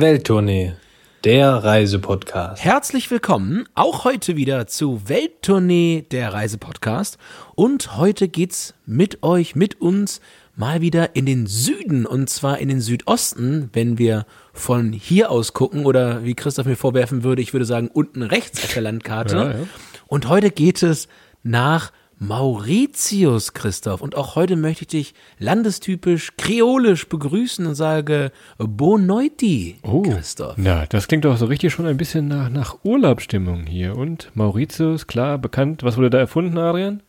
Welttournee, der Reisepodcast. Herzlich willkommen auch heute wieder zu Welttournee, der Reisepodcast. Und heute geht's mit euch, mit uns mal wieder in den Süden und zwar in den Südosten, wenn wir von hier aus gucken oder wie Christoph mir vorwerfen würde, ich würde sagen unten rechts auf der Landkarte. Ja, ja. Und heute geht es nach Mauritius, Christoph. Und auch heute möchte ich dich landestypisch kreolisch begrüßen und sage Bonoiti, Oh, Christoph. na, das klingt doch so richtig schon ein bisschen nach, nach Urlaubsstimmung hier. Und Mauritius, klar, bekannt. Was wurde da erfunden, Adrian?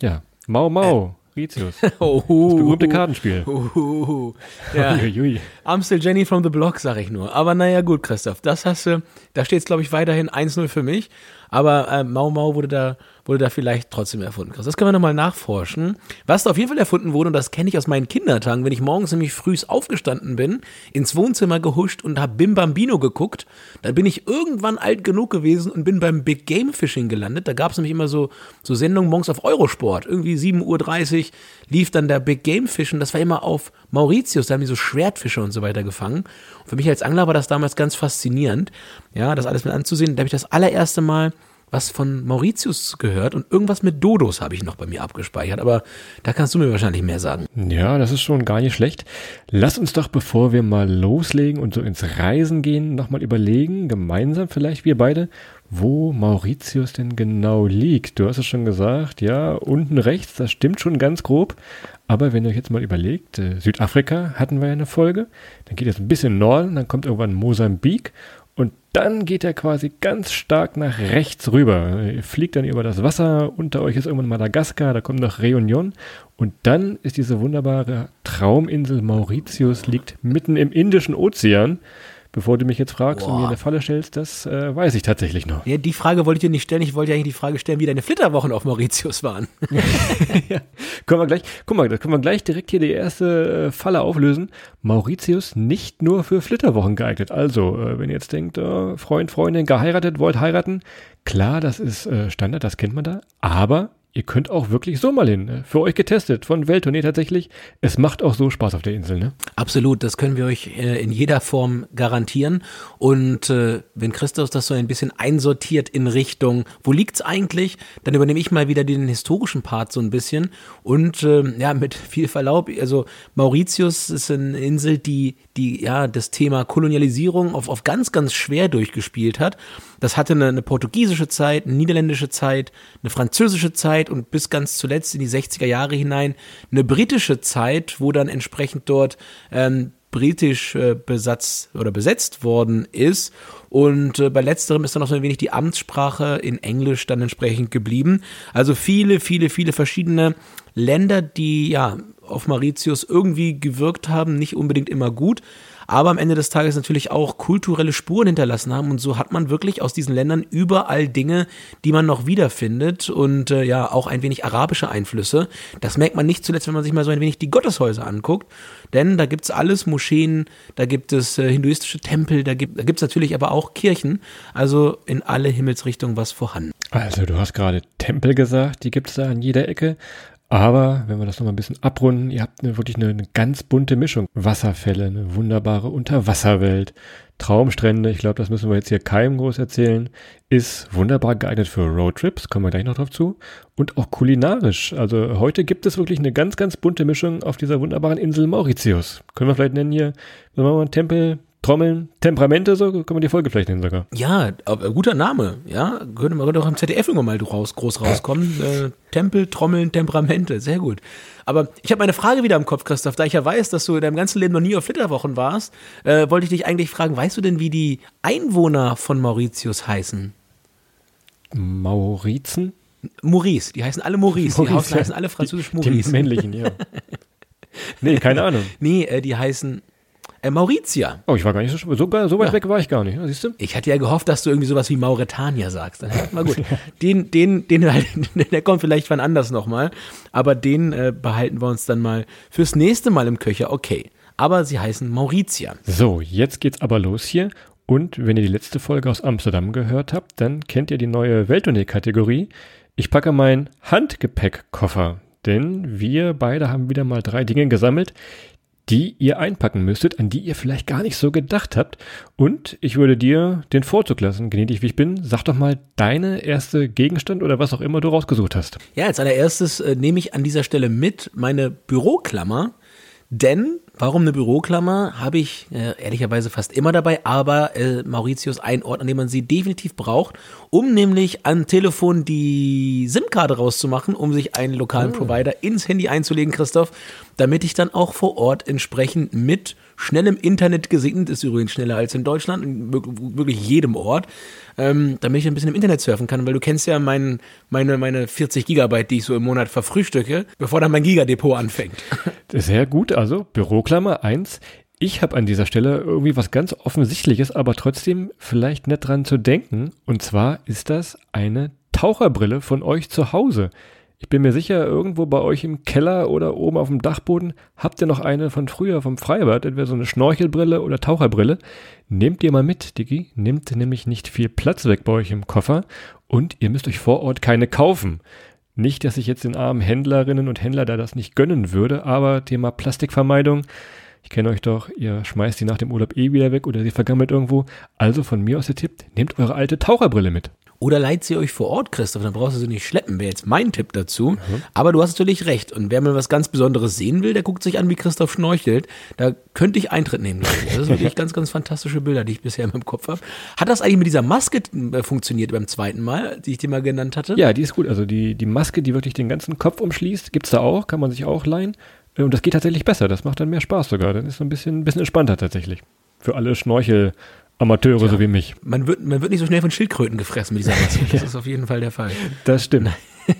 Ja, Mau Mau, Mauritius. Das Oh, berühmte Kartenspiel. Uh, ja. Uiuiui. Amstel Jenny from the Block, sag ich nur. Aber naja, gut, Christoph, das hast du, da steht es, glaube ich, weiterhin 1-0 für mich. Aber äh, Mau Mau wurde da, wurde da vielleicht trotzdem erfunden. Das können wir nochmal nachforschen. Was da auf jeden Fall erfunden wurde, und das kenne ich aus meinen Kindertagen, wenn ich morgens nämlich früh aufgestanden bin, ins Wohnzimmer gehuscht und habe Bim Bambino geguckt, dann bin ich irgendwann alt genug gewesen und bin beim Big Game Fishing gelandet. Da gab es nämlich immer so, so Sendungen morgens auf Eurosport. Irgendwie 7.30 Uhr lief dann der Big Game Fischen. Das war immer auf Mauritius. Da haben die so Schwertfische und so weiter gefangen. Und für mich als Angler war das damals ganz faszinierend, ja, das alles mit anzusehen. Da habe ich das allererste Mal was von Mauritius gehört und irgendwas mit Dodos habe ich noch bei mir abgespeichert. Aber da kannst du mir wahrscheinlich mehr sagen. Ja, das ist schon gar nicht schlecht. Lass uns doch, bevor wir mal loslegen und so ins Reisen gehen, nochmal überlegen, gemeinsam vielleicht wir beide, wo Mauritius denn genau liegt. Du hast es schon gesagt, ja, unten rechts, das stimmt schon ganz grob. Aber wenn ihr euch jetzt mal überlegt, äh, Südafrika hatten wir ja eine Folge, dann geht es ein bisschen Norden, dann kommt irgendwann Mosambik und dann geht er quasi ganz stark nach rechts rüber. Ihr fliegt dann über das Wasser, unter euch ist irgendwann Madagaskar, da kommt noch Reunion und dann ist diese wunderbare Trauminsel Mauritius liegt mitten im Indischen Ozean. Bevor du mich jetzt fragst und Boah. mir eine Falle stellst, das äh, weiß ich tatsächlich noch. Ja, die Frage wollte ich dir nicht stellen. Ich wollte ja eigentlich die Frage stellen, wie deine Flitterwochen auf Mauritius waren. ja. Können wir gleich, guck mal, da können wir gleich direkt hier die erste äh, Falle auflösen. Mauritius nicht nur für Flitterwochen geeignet. Also, äh, wenn ihr jetzt denkt, äh, Freund, Freundin, geheiratet, wollt heiraten, klar, das ist äh, Standard, das kennt man da, aber ihr könnt auch wirklich so mal hin. Äh, für euch getestet, von Welttournee tatsächlich. Es macht auch so Spaß auf der Insel, ne? Absolut, das können wir euch äh, in jeder Form garantieren. Und äh, wenn Christoph das so ein bisschen einsortiert in Richtung, wo liegt's eigentlich, dann übernehme ich mal wieder den historischen Part so ein bisschen. Und ähm, ja, mit viel Verlaub, also Mauritius ist eine Insel, die, die ja das Thema Kolonialisierung auf, auf ganz, ganz schwer durchgespielt hat. Das hatte eine, eine portugiesische Zeit, eine niederländische Zeit, eine französische Zeit und bis ganz zuletzt in die 60er Jahre hinein eine britische Zeit, wo dann entsprechend dort ähm, britisch äh, besatz oder besetzt worden ist. Und äh, bei letzterem ist dann noch so ein wenig die Amtssprache in Englisch dann entsprechend geblieben. Also viele, viele, viele verschiedene Länder, die ja auf Mauritius irgendwie gewirkt haben, nicht unbedingt immer gut, aber am Ende des Tages natürlich auch kulturelle Spuren hinterlassen haben. Und so hat man wirklich aus diesen Ländern überall Dinge, die man noch wiederfindet und äh, ja auch ein wenig arabische Einflüsse. Das merkt man nicht zuletzt, wenn man sich mal so ein wenig die Gotteshäuser anguckt. Denn da gibt's alles, Moscheen, da gibt es äh, hinduistische Tempel, da gibt gibt's natürlich aber auch Kirchen. Also in alle Himmelsrichtungen was vorhanden. Also, du hast gerade Tempel gesagt, die gibt es da an jeder Ecke. Aber wenn wir das nochmal ein bisschen abrunden, ihr habt eine, wirklich eine, eine ganz bunte Mischung. Wasserfälle, eine wunderbare Unterwasserwelt, Traumstrände, ich glaube, das müssen wir jetzt hier keinem groß erzählen, ist wunderbar geeignet für Roadtrips, kommen wir gleich noch drauf zu. Und auch kulinarisch. Also heute gibt es wirklich eine ganz, ganz bunte Mischung auf dieser wunderbaren Insel Mauritius. Können wir vielleicht nennen hier, sagen wir mal, Tempel, Trommeln, Temperamente, so können wir die Folge vielleicht nennen sogar. Ja, aber guter Name, ja. Könnte man auch im ZDF irgendwann mal raus, groß rauskommen. Äh, Tempel, Trommeln, Temperamente, sehr gut. Aber ich habe meine Frage wieder im Kopf, Christoph. Da ich ja weiß, dass du in deinem ganzen Leben noch nie auf Flitterwochen warst, äh, wollte ich dich eigentlich fragen, weißt du denn, wie die Einwohner von Mauritius heißen? Maurizen? Maurice, die heißen alle Maurice. Die Maurice, heißen alle französisch Die Maurice. männlichen, ja. nee, keine Ahnung. Nee, äh, die heißen äh, Mauritia. Oh, ich war gar nicht so, so, so weit Ja. weg war ich gar nicht. Siehst du? Ich hatte ja gehofft, dass du irgendwie sowas wie Mauretania sagst. Dann, mal gut. Den, den, den, der kommt vielleicht wann anders nochmal. Aber den äh, behalten wir uns dann mal fürs nächste Mal im Köcher. Okay. Aber sie heißen Mauritia. So, jetzt geht's aber los hier. Und wenn ihr die letzte Folge aus Amsterdam gehört habt, dann kennt ihr die neue Welttournee-Kategorie. Ich packe meinen Handgepäckkoffer, denn wir beide haben wieder mal drei Dinge gesammelt, die ihr einpacken müsstet, an die ihr vielleicht gar nicht so gedacht habt. Und ich würde dir den Vorzug lassen, gnädig wie ich bin. Sag doch mal deine erste Gegenstand oder was auch immer du rausgesucht hast. Ja, als allererstes äh, nehme ich an dieser Stelle mit meine Büroklammer, denn Warum eine Büroklammer? Habe ich äh, ehrlicherweise fast immer dabei, aber äh, Mauritius ein Ort, an dem man sie definitiv braucht, um nämlich am Telefon die SIM-Karte rauszumachen, um sich einen lokalen oh. Provider ins Handy einzulegen, Christoph, damit ich dann auch vor Ort entsprechend mit schnellem Internet gesegnet ist, übrigens schneller als in Deutschland, in wirklich jedem Ort, ähm, damit ich ein bisschen im Internet surfen kann, weil du kennst ja mein, meine, meine 40 Gigabyte, die ich so im Monat verfrühstücke, bevor dann mein Gigadepot anfängt. Sehr gut, also Büroklammer 1. Ich habe an dieser Stelle irgendwie was ganz Offensichtliches, aber trotzdem vielleicht nett dran zu denken. Und zwar ist das eine Taucherbrille von euch zu Hause. Ich bin mir sicher, irgendwo bei euch im Keller oder oben auf dem Dachboden habt ihr noch eine von früher vom Freibad, entweder so eine Schnorchelbrille oder Taucherbrille. Nehmt ihr mal mit, Diggi. Nimmt nämlich nicht viel Platz weg bei euch im Koffer und ihr müsst euch vor Ort keine kaufen. Nicht, dass ich jetzt den armen Händlerinnen und Händler da das nicht gönnen würde, aber Thema Plastikvermeidung. Ich kenne euch doch, ihr schmeißt die nach dem Urlaub eh wieder weg oder sie vergammelt irgendwo. Also von mir aus der Tipp, nehmt eure alte Taucherbrille mit. Oder leiht sie euch vor Ort, Christoph, dann brauchst du sie nicht schleppen, wäre jetzt mein Tipp dazu. Mhm. Aber du hast natürlich recht. Und wer mal was ganz Besonderes sehen will, der guckt sich an, wie Christoph schnorchelt. Da könnte ich Eintritt nehmen. Das ist wirklich ganz, ganz fantastische Bilder, die ich bisher in meinem Kopf habe. Hat das eigentlich mit dieser Maske äh, funktioniert beim zweiten Mal, die ich dir mal genannt hatte? Ja, die ist gut. Also die, die Maske, die wirklich den ganzen Kopf umschließt, gibt's da auch, kann man sich auch leihen. Äh, und das geht tatsächlich besser. Das macht dann mehr Spaß sogar. Dann ist es ein bisschen, ein bisschen entspannter tatsächlich. Für alle Schnorchel- Amateure ja. so wie mich. Man wird, man wird nicht so schnell von Schildkröten gefressen mit dieser Maske. Das ja. ist auf jeden Fall der Fall. Das stimmt.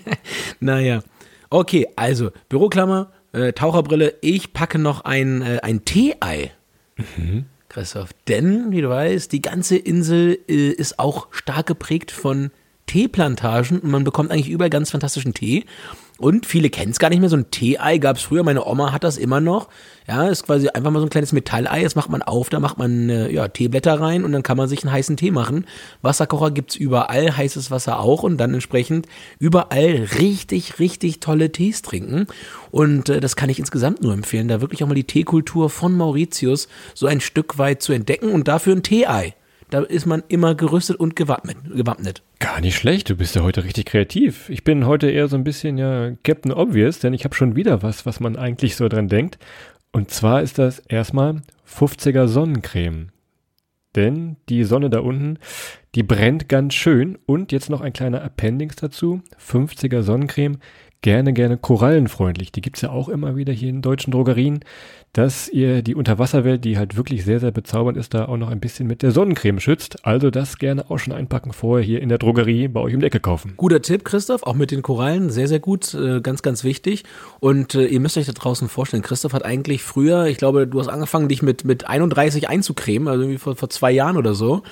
naja. Okay, also Büroklammer, äh, Taucherbrille. Ich packe noch ein, äh, ein Tee-Ei. Mhm. Christoph. Denn, wie du weißt, die ganze Insel äh, ist auch stark geprägt von Teeplantagen und man bekommt eigentlich überall ganz fantastischen Tee. Und viele kennen es gar nicht mehr. So ein Tee-Ei gab es früher. Meine Oma hat das immer noch. Ja, ist quasi einfach mal so ein kleines Metallei. Das macht man auf, da macht man äh, ja, Teeblätter rein und dann kann man sich einen heißen Tee machen. Wasserkocher gibt's überall, heißes Wasser auch und dann entsprechend überall richtig, richtig tolle Tees trinken. Und äh, das kann ich insgesamt nur empfehlen, da wirklich auch mal die Teekultur von Mauritius so ein Stück weit zu entdecken und dafür ein Tee-Ei. Da ist man immer gerüstet und gewappnet. gewappnet. Gar nicht schlecht, du bist ja heute richtig kreativ. Ich bin heute eher so ein bisschen ja Captain Obvious, denn ich habe schon wieder was, was man eigentlich so dran denkt. Und zwar ist das erstmal 50er Sonnencreme. Denn die Sonne da unten, die brennt ganz schön. Und jetzt noch ein kleiner Appendix dazu. 50er Sonnencreme gerne, gerne korallenfreundlich. Die gibt's ja auch immer wieder hier in deutschen Drogerien, dass ihr die Unterwasserwelt, die halt wirklich sehr, sehr bezaubernd ist, da auch noch ein bisschen mit der Sonnencreme schützt. Also das gerne auch schon einpacken vorher hier in der Drogerie bei euch um die Ecke kaufen. Guter Tipp, Christoph, auch mit den Korallen, sehr, sehr gut, äh, ganz, ganz wichtig. Und äh, ihr müsst euch da draußen vorstellen, Christoph hat eigentlich früher, ich glaube, du hast angefangen, dich mit, mit 31 einzucremen, also irgendwie vor, vor zwei Jahren oder so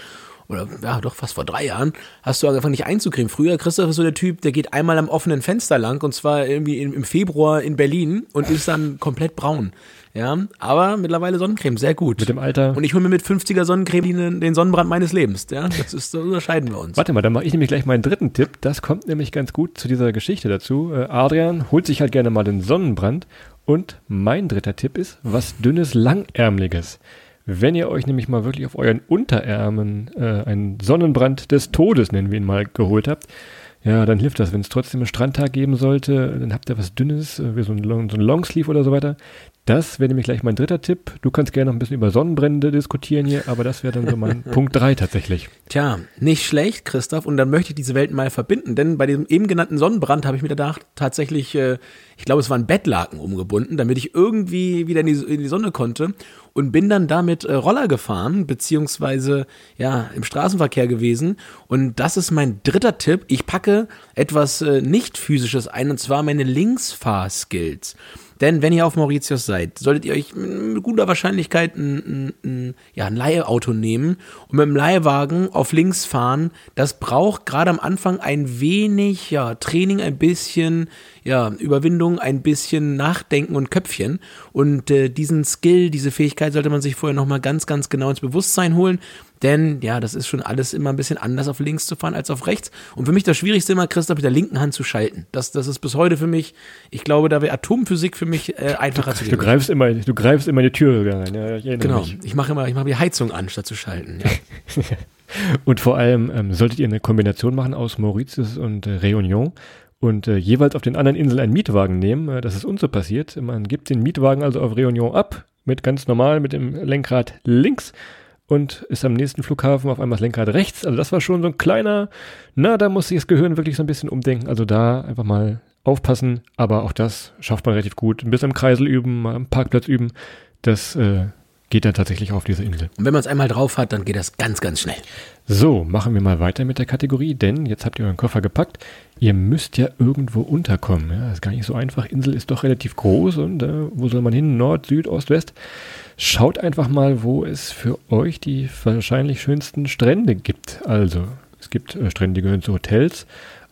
oder ja, doch fast vor drei Jahren, hast du angefangen, dich einzukriegen. Früher, Christoph ist so der Typ, der geht einmal am offenen Fenster lang und zwar irgendwie im Februar in Berlin und ist dann komplett braun. Ja, aber mittlerweile Sonnencreme, sehr gut. Mit dem Alter. Und ich hole mir mit 50er Sonnencreme den Sonnenbrand meines Lebens. Ja, das ist, so unterscheiden wir uns. Warte mal, dann mache ich nämlich gleich meinen dritten Tipp. Das kommt nämlich ganz gut zu dieser Geschichte dazu. Äh, Adrian holt sich halt gerne mal den Sonnenbrand. Und mein dritter Tipp ist was dünnes, langärmliches. Wenn ihr euch nämlich mal wirklich auf euren Unterärmen äh, einen Sonnenbrand des Todes, nennen wir ihn mal, geholt habt, ja, dann hilft das. Wenn es trotzdem einen Strandtag geben sollte, dann habt ihr was Dünnes, äh, wie so ein, Long, so ein Longsleeve oder so weiter. Das wäre nämlich gleich mein dritter Tipp. Du kannst gerne noch ein bisschen über Sonnenbrände diskutieren hier, aber das wäre dann so mein Punkt drei tatsächlich. Tja, nicht schlecht, Christoph. Und dann möchte ich diese Welten mal verbinden, denn bei diesem eben genannten Sonnenbrand habe ich mir gedacht, tatsächlich, äh, ich glaube, es waren Bettlaken umgebunden, damit ich irgendwie wieder in die, in die Sonne konnte und bin dann damit äh, Roller gefahren, beziehungsweise ja, im Straßenverkehr gewesen. Und das ist mein dritter Tipp. Ich packe etwas äh, nicht physisches ein, und zwar meine Linksfahrskills. Denn wenn ihr auf Mauritius seid, solltet ihr euch mit guter Wahrscheinlichkeit ein, ein, ein, ja, ein Leihauto nehmen und mit dem Leihwagen auf links fahren. Das braucht gerade am Anfang ein wenig ja, Training, ein bisschen ja, Überwindung, ein bisschen Nachdenken und Köpfchen. Und äh, diesen Skill, diese Fähigkeit sollte man sich vorher nochmal ganz, ganz genau ins Bewusstsein holen. Denn ja, das ist schon alles immer ein bisschen anders auf links zu fahren als auf rechts. Und für mich das Schwierigste immer, Christoph, mit der linken Hand zu schalten. Das, das ist bis heute für mich, ich glaube, da wäre Atomphysik für mich äh, einfacher du, zu du greifst immer, Du greifst immer in die Tür rein. Ja, ich genau, mich. ich mache immer, ich mache die Heizung an, statt zu schalten. Ja. und vor allem ähm, solltet ihr eine Kombination machen aus Mauritius und äh, Réunion und äh, jeweils auf den anderen Inseln einen Mietwagen nehmen. Äh, das ist uns so passiert. Man gibt den Mietwagen also auf Réunion ab, mit ganz normal, mit dem Lenkrad links und ist am nächsten Flughafen auf einmal das Lenkrad rechts. Also das war schon so ein kleiner, na, da muss sich das Gehirn wirklich so ein bisschen umdenken. Also da einfach mal aufpassen, aber auch das schafft man relativ gut. Ein bisschen im Kreisel üben, mal am Parkplatz üben. Das äh, geht dann tatsächlich auf diese Insel. Und wenn man es einmal drauf hat, dann geht das ganz, ganz schnell. So, machen wir mal weiter mit der Kategorie, denn jetzt habt ihr euren Koffer gepackt. Ihr müsst ja irgendwo unterkommen. Ja, ist gar nicht so einfach. Insel ist doch relativ groß und äh, wo soll man hin? Nord, Süd, Ost, West. Schaut einfach mal, wo es für euch die wahrscheinlich schönsten Strände gibt. Also, es gibt äh, Strände, die gehören zu Hotels,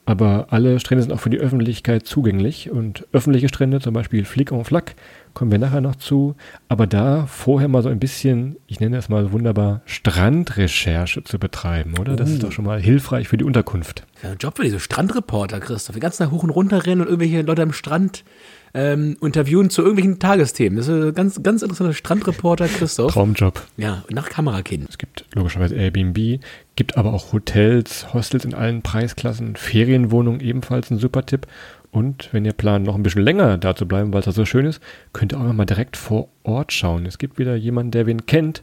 aber alle Strände sind auch für die Öffentlichkeit zugänglich. Und öffentliche Strände, zum Beispiel Flick en Flack, kommen wir nachher noch zu. Aber da vorher mal so ein bisschen, ich nenne es mal wunderbar, Strandrecherche zu betreiben, oder? Das ist oh. doch schon mal hilfreich für die Unterkunft. Ja, ein Job für diese Strandreporter, Christoph. Die ganzen Tag hoch und runter rennen und irgendwelche Leute am Strand ähm, interviewen zu irgendwelchen Tagesthemen. Das ist ein ganz, ganz interessanter Strandreporter, Christoph. Traumjob. Ja, nach Kamerakind. Es gibt logischerweise Airbnb, gibt aber auch Hotels, Hostels in allen Preisklassen, Ferienwohnungen ebenfalls ein super Tipp. Und wenn ihr plant, noch ein bisschen länger da zu bleiben, weil es da so schön ist, könnt ihr auch mal direkt vor Ort schauen. Es gibt wieder jemanden, der wen kennt,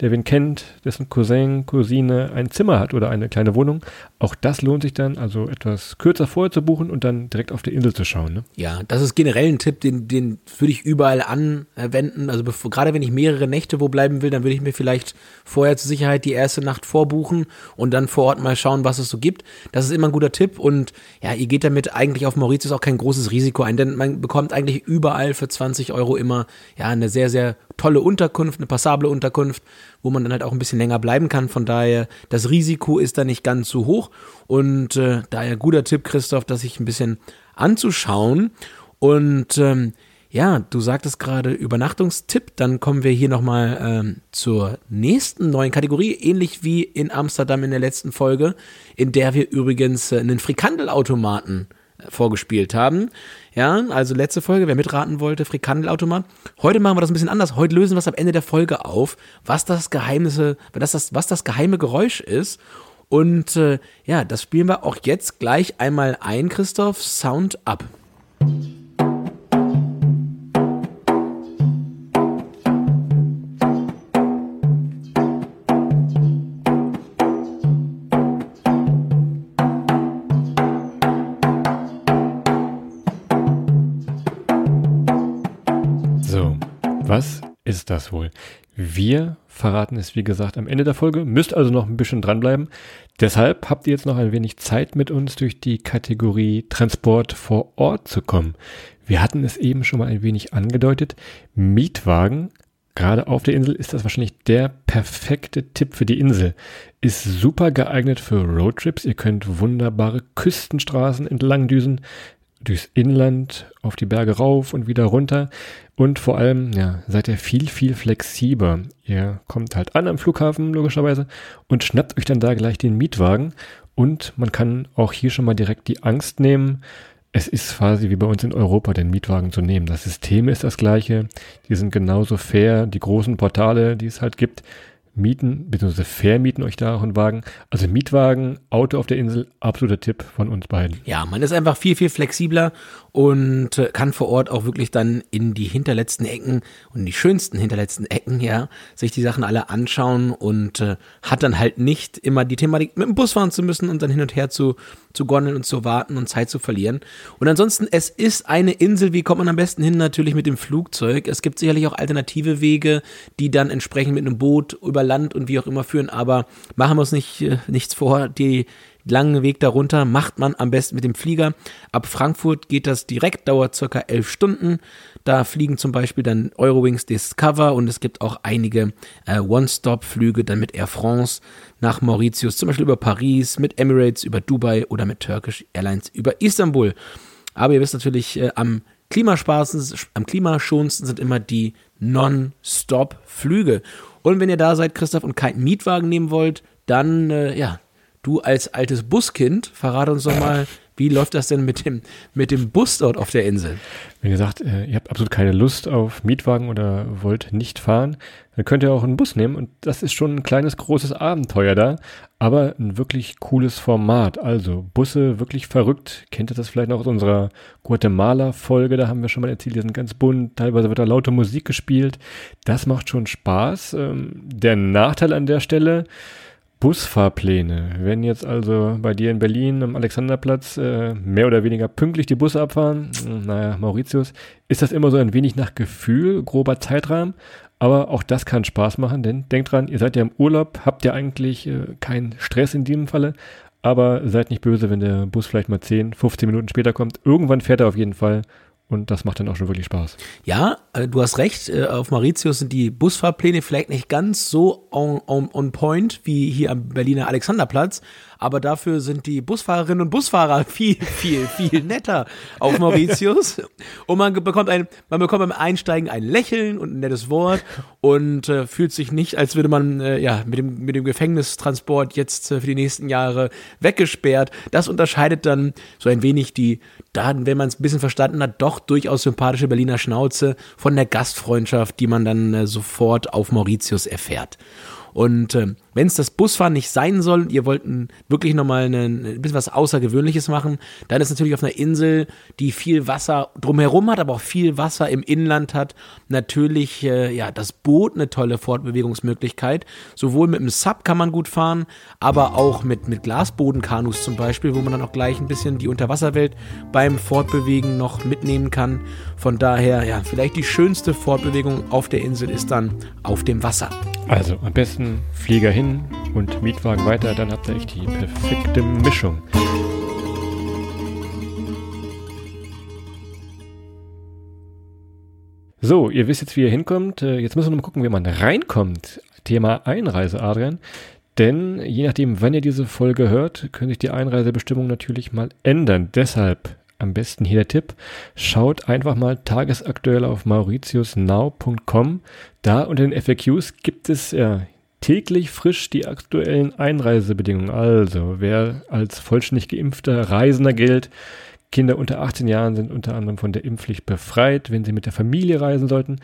der wen kennt, dessen Cousin, Cousine ein Zimmer hat oder eine kleine Wohnung. Auch das lohnt sich dann, also etwas kürzer vorher zu buchen und dann direkt auf der Insel zu schauen. Ne? Ja, das ist generell ein Tipp, den, den würde ich überall anwenden. Also bevor, gerade wenn ich mehrere Nächte wo bleiben will, dann würde ich mir vielleicht vorher zur Sicherheit die erste Nacht vorbuchen und dann vor Ort mal schauen, was es so gibt. Das ist immer ein guter Tipp und ja, ihr geht damit eigentlich auf Mauritius auch kein großes Risiko ein, denn man bekommt eigentlich überall für 20 Euro immer ja eine sehr, sehr tolle Unterkunft, eine passable Unterkunft, wo man dann halt auch ein bisschen länger bleiben kann. Von daher, das Risiko ist da nicht ganz so hoch. Und äh, daher guter Tipp, Christoph, das sich ein bisschen anzuschauen. Und ähm, ja, du sagtest gerade Übernachtungstipp, dann kommen wir hier nochmal ähm, zur nächsten neuen Kategorie, ähnlich wie in Amsterdam in der letzten Folge, in der wir übrigens äh, einen Frikandelautomaten vorgespielt haben. Ja, also letzte Folge, wer mitraten wollte, Frikandelautomat. Heute machen wir das ein bisschen anders. Heute lösen wir es am Ende der Folge auf, was das Geheimnisse, was das, was das geheime Geräusch ist. Und äh, ja, das spielen wir auch jetzt gleich einmal ein, Christoph. Sound up. Wohl? Wir verraten es, wie gesagt, am Ende der Folge. Müsst also noch ein bisschen dranbleiben. Deshalb habt ihr jetzt noch ein wenig Zeit mit uns durch die Kategorie Transport vor Ort zu kommen. Wir hatten es eben schon mal ein wenig angedeutet. Mietwagen Gerade auf der Insel ist das wahrscheinlich der perfekte Tipp für die Insel. Ist super geeignet für Roadtrips. Ihr könnt wunderbare Küstenstraßen entlang düsen durchs Inland, auf die Berge rauf und wieder runter. Und vor allem, ja, seid ihr viel, viel flexibler. Ihr kommt halt an am Flughafen, logischerweise, und schnappt euch dann da gleich den Mietwagen. Und man kann auch hier schon mal direkt die Angst nehmen. Es ist quasi wie bei uns in Europa, den Mietwagen zu nehmen. Das System ist das gleiche. Die sind genauso fair. Die großen Portale, die es halt gibt, mieten, beziehungsweise vermieten euch da auch einen Wagen. Also Mietwagen, Auto auf der Insel, absoluter Tipp von uns beiden. Ja, man ist einfach viel, viel flexibler und äh, kann vor Ort auch wirklich dann in die hinterletzten Ecken und die schönsten hinterletzten Ecken, ja, sich die Sachen alle anschauen und äh, hat dann halt nicht immer die Thematik, mit dem Bus fahren zu müssen und dann hin und her zu, zu gondeln und zu warten und Zeit zu verlieren. Und ansonsten, es ist eine Insel, wie kommt man am besten hin? Natürlich mit dem Flugzeug. Es gibt sicherlich auch alternative Wege, die dann entsprechend mit einem Boot über Land und wie auch immer führen, aber machen wir uns nicht, äh, nichts vor, die langen Weg darunter macht man am besten mit dem Flieger. Ab Frankfurt geht das direkt, dauert circa elf Stunden. Da fliegen zum Beispiel dann Eurowings Discover und es gibt auch einige äh, One-Stop-Flüge dann mit Air France nach Mauritius, zum Beispiel über Paris, mit Emirates über Dubai oder mit Turkish Airlines über Istanbul. Aber ihr wisst natürlich, äh, am am klimaschonendsten sind immer die Non-Stop-Flüge. Und wenn ihr da seid, Christoph, und keinen Mietwagen nehmen wollt, dann, äh, ja, du als altes Buskind, verrate uns doch mal, wie läuft das denn mit dem, mit dem Bus dort auf der Insel? Wenn ihr sagt, äh, ihr habt absolut keine Lust auf Mietwagen oder wollt nicht fahren, dann könnt ihr auch einen Bus nehmen und das ist schon ein kleines, großes Abenteuer da, aber ein wirklich cooles Format. Also Busse wirklich verrückt. Kennt ihr das vielleicht noch aus unserer Guatemala-Folge? Da haben wir schon mal erzählt, die sind ganz bunt, teilweise wird da laute Musik gespielt. Das macht schon Spaß. Ähm, der Nachteil an der Stelle, Busfahrpläne. Wenn jetzt also bei dir in Berlin am Alexanderplatz äh, mehr oder weniger pünktlich die Busse abfahren, naja, Mauritius, ist das immer so ein wenig nach Gefühl, grober Zeitrahmen. Aber auch das kann Spaß machen, denn denkt dran, ihr seid ja im Urlaub, habt ja eigentlich äh, keinen Stress in diesem Falle. Aber seid nicht böse, wenn der Bus vielleicht mal 10, 15 Minuten später kommt. Irgendwann fährt er auf jeden Fall und das macht dann auch schon wirklich Spaß. Ja, äh, du hast recht. Äh, auf Mauritius sind die Busfahrpläne vielleicht nicht ganz so on, on, on point wie hier am Berliner Alexanderplatz aber dafür sind die Busfahrerinnen und Busfahrer viel, viel, viel netter auf Mauritius. Und man bekommt ein, man bekommt beim Einsteigen ein Lächeln und ein nettes Wort und äh, fühlt sich nicht, als würde man äh, ja mit dem, mit dem Gefängnistransport jetzt äh, für die nächsten Jahre weggesperrt. Das unterscheidet dann so ein wenig die, dann, wenn man es ein bisschen verstanden hat, doch durchaus sympathische Berliner Schnauze von der Gastfreundschaft, die man dann äh, sofort auf Mauritius erfährt. Und äh, wenn es das Busfahren nicht sein soll ihr wollt wirklich nochmal ein, ein bisschen was Außergewöhnliches machen, dann ist natürlich auf einer Insel, die viel Wasser drumherum hat, aber auch viel Wasser im Inland hat, natürlich äh, ja das Boot eine tolle Fortbewegungsmöglichkeit. Sowohl mit dem Sub kann man gut fahren, aber auch mit, mit Glasbodenkanus zum Beispiel, wo man dann auch gleich ein bisschen die Unterwasserwelt beim Fortbewegen noch mitnehmen kann. Von daher, ja, vielleicht die schönste Fortbewegung auf der Insel ist dann auf dem Wasser. Also am besten Flieger hin und Mietwagen weiter, dann habt ihr echt die perfekte Mischung. So, ihr wisst jetzt, wie ihr hinkommt. Äh, jetzt müssen wir mal gucken, wie man reinkommt. Thema Einreise, Adrian. Denn je nachdem, wann ihr diese Folge hört, können sich die Einreisebestimmungen natürlich mal ändern. Deshalb am besten hier der Tipp. Schaut einfach mal tagesaktuell auf mauritiusnow.com. Da unter den FAQs gibt es ja täglich frisch die aktuellen Einreisebedingungen. Also, wer als vollständig geimpfter Reisender gilt, Kinder unter 18 Jahren sind unter anderem von der Impfpflicht befreit, wenn sie mit der Familie reisen sollten.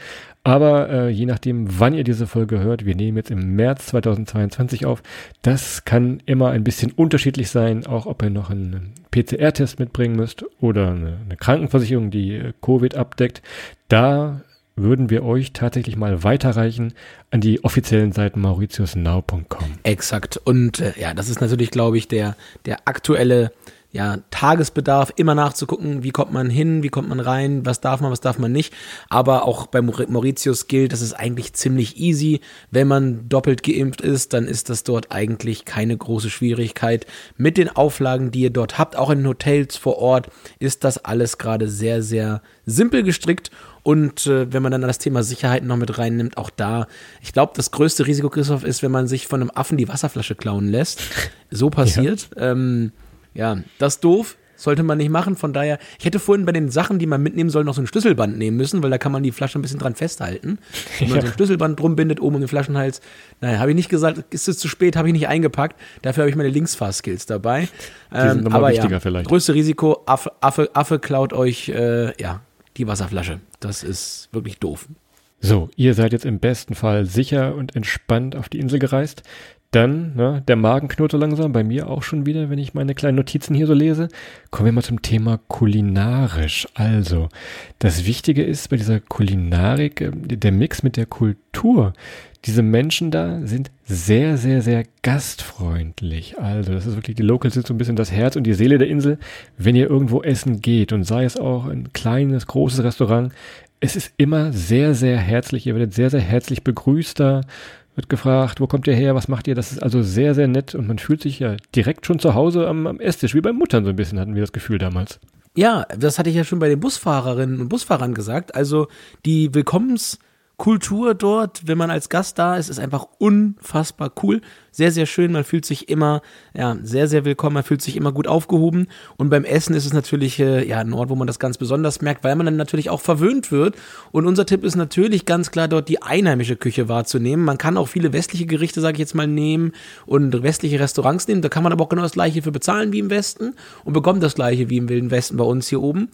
Aber äh, je nachdem, wann ihr diese Folge hört, wir nehmen jetzt im März 2022 auf, das kann immer ein bisschen unterschiedlich sein, auch ob ihr noch einen PCR-Test mitbringen müsst oder eine, eine Krankenversicherung, die äh, Covid abdeckt. Da würden wir euch tatsächlich mal weiterreichen an die offiziellen Seiten mauritiusnow.com. Exakt. Und äh, ja, das ist natürlich, glaube ich, der, der aktuelle ja, Tagesbedarf, immer nachzugucken, wie kommt man hin, wie kommt man rein, was darf man, was darf man nicht. Aber auch bei Mauritius gilt, das ist eigentlich ziemlich easy. Wenn man doppelt geimpft ist, dann ist das dort eigentlich keine große Schwierigkeit. Mit den Auflagen, die ihr dort habt, auch in den Hotels vor Ort, ist das alles gerade sehr, sehr simpel gestrickt. Und äh, wenn man dann das Thema Sicherheit noch mit reinnimmt, auch da, ich glaube, das größte Risiko, Christoph, ist, wenn man sich von einem Affen die Wasserflasche klauen lässt. So passiert. Ja. Ähm, ja, das ist doof. Sollte man nicht machen. Von daher, ich hätte vorhin bei den Sachen, die man mitnehmen soll, noch so ein Schlüsselband nehmen müssen, weil da kann man die Flasche ein bisschen dran festhalten. Wenn man ja. so ein Schlüsselband drum bindet, oben um den Flaschenhals. Naja, habe ich nicht gesagt, ist es zu spät, habe ich nicht eingepackt. Dafür habe ich meine Linksfahrskills dabei. Die sind ähm, aber wichtiger ja, vielleicht. Größte Risiko, Affe, Affe, Affe klaut euch, äh, ja, die Wasserflasche. Das ist wirklich doof. So, ihr seid jetzt im besten Fall sicher und entspannt auf die Insel gereist. Dann, ne, der Magen knurrte langsam, bei mir auch schon wieder, wenn ich meine kleinen Notizen hier so lese. Kommen wir mal zum Thema kulinarisch. Also, das Wichtige ist bei dieser Kulinarik, äh, der Mix mit der Kultur. Diese Menschen da sind sehr, sehr, sehr gastfreundlich. Also, das ist wirklich, die Locals sind so ein bisschen das Herz und die Seele der Insel. Wenn ihr irgendwo essen geht und sei es auch ein kleines, großes Restaurant, es ist immer sehr, sehr herzlich. Ihr werdet sehr, sehr herzlich begrüßt da wird gefragt, wo kommt ihr her, was macht ihr? Das ist also sehr, sehr nett und man fühlt sich ja direkt schon zu Hause am, am Esstisch, wie bei Muttern so ein bisschen hatten wir das Gefühl damals. Ja, das hatte ich ja schon bei den Busfahrerinnen und Busfahrern gesagt. Also die Willkommens- Kultur dort, wenn man als Gast da ist, ist einfach unfassbar cool. Sehr, sehr schön. Man fühlt sich immer, ja, sehr, sehr willkommen. Man fühlt sich immer gut aufgehoben. Und beim Essen ist es natürlich, äh, ja, ein Ort, wo man das ganz besonders merkt, weil man dann natürlich auch verwöhnt wird. Und unser Tipp ist natürlich ganz klar, dort die einheimische Küche wahrzunehmen. Man kann auch viele westliche Gerichte, sage ich jetzt mal, nehmen und westliche Restaurants nehmen. Da kann man aber auch genau das gleiche für bezahlen wie im Westen und bekommt das gleiche wie im Wilden Westen bei uns hier oben.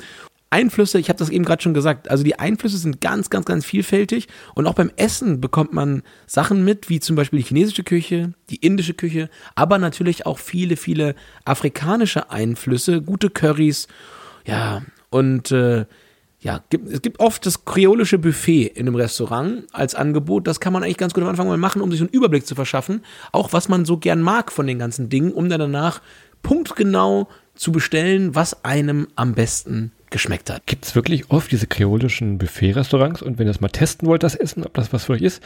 Einflüsse, ich habe das eben gerade schon gesagt, also die Einflüsse sind ganz, ganz, ganz vielfältig und auch beim Essen bekommt man Sachen mit, wie zum Beispiel die chinesische Küche, die indische Küche, aber natürlich auch viele, viele afrikanische Einflüsse, gute Currys, ja, und äh, ja, gibt, es gibt oft das kreolische Buffet in einem Restaurant als Angebot. Das kann man eigentlich ganz gut am Anfang mal machen, um sich einen Überblick zu verschaffen. Auch was man so gern mag von den ganzen Dingen, um dann danach punktgenau zu bestellen, was einem am besten geschmeckt hat. Gibt es wirklich oft diese kreolischen Buffet-Restaurants und wenn ihr das mal testen wollt, das Essen, ob das was für euch ist,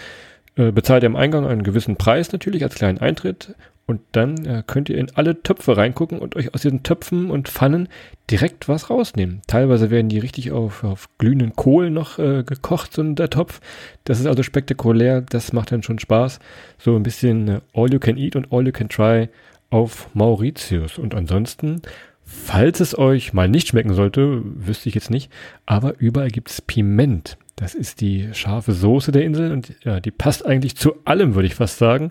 äh, bezahlt ihr am Eingang einen gewissen Preis natürlich als kleinen Eintritt und dann äh, könnt ihr in alle Töpfe reingucken und euch aus diesen Töpfen und Pfannen direkt was rausnehmen. Teilweise werden die richtig auf, auf glühenden Kohlen noch äh, gekocht, so der Topf. Das ist also spektakulär, das macht dann schon Spaß. So ein bisschen äh, All You Can Eat und All You Can Try auf Mauritius. Und ansonsten Falls es euch mal nicht schmecken sollte, wüsste ich jetzt nicht, aber überall gibt es Piment. Das ist die scharfe Soße der Insel und ja, die passt eigentlich zu allem, würde ich fast sagen.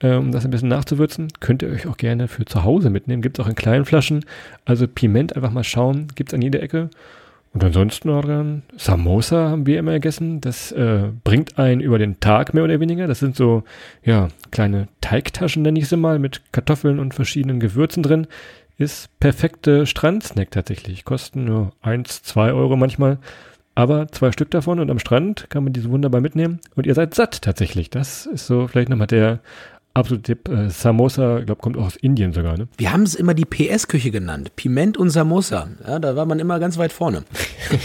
Äh, um das ein bisschen nachzuwürzen, könnt ihr euch auch gerne für zu Hause mitnehmen. Gibt es auch in kleinen Flaschen. Also Piment einfach mal schauen, gibt es an jeder Ecke. Und ansonsten, Adrian, Samosa haben wir immer gegessen. Das äh, bringt einen über den Tag mehr oder weniger. Das sind so, ja, kleine Teigtaschen, nenne ich sie mal, mit Kartoffeln und verschiedenen Gewürzen drin ist perfekte Strandsnack tatsächlich. Kosten nur eins, zwei Euro manchmal. Aber zwei Stück davon und am Strand kann man diese wunderbar mitnehmen. Und ihr seid satt tatsächlich. Das ist so vielleicht nochmal der absolute Tipp. Äh, Samosa, ich glaube, kommt auch aus Indien sogar. Ne? Wir haben es immer die PS-Küche genannt. Piment und Samosa. Ja, da war man immer ganz weit vorne.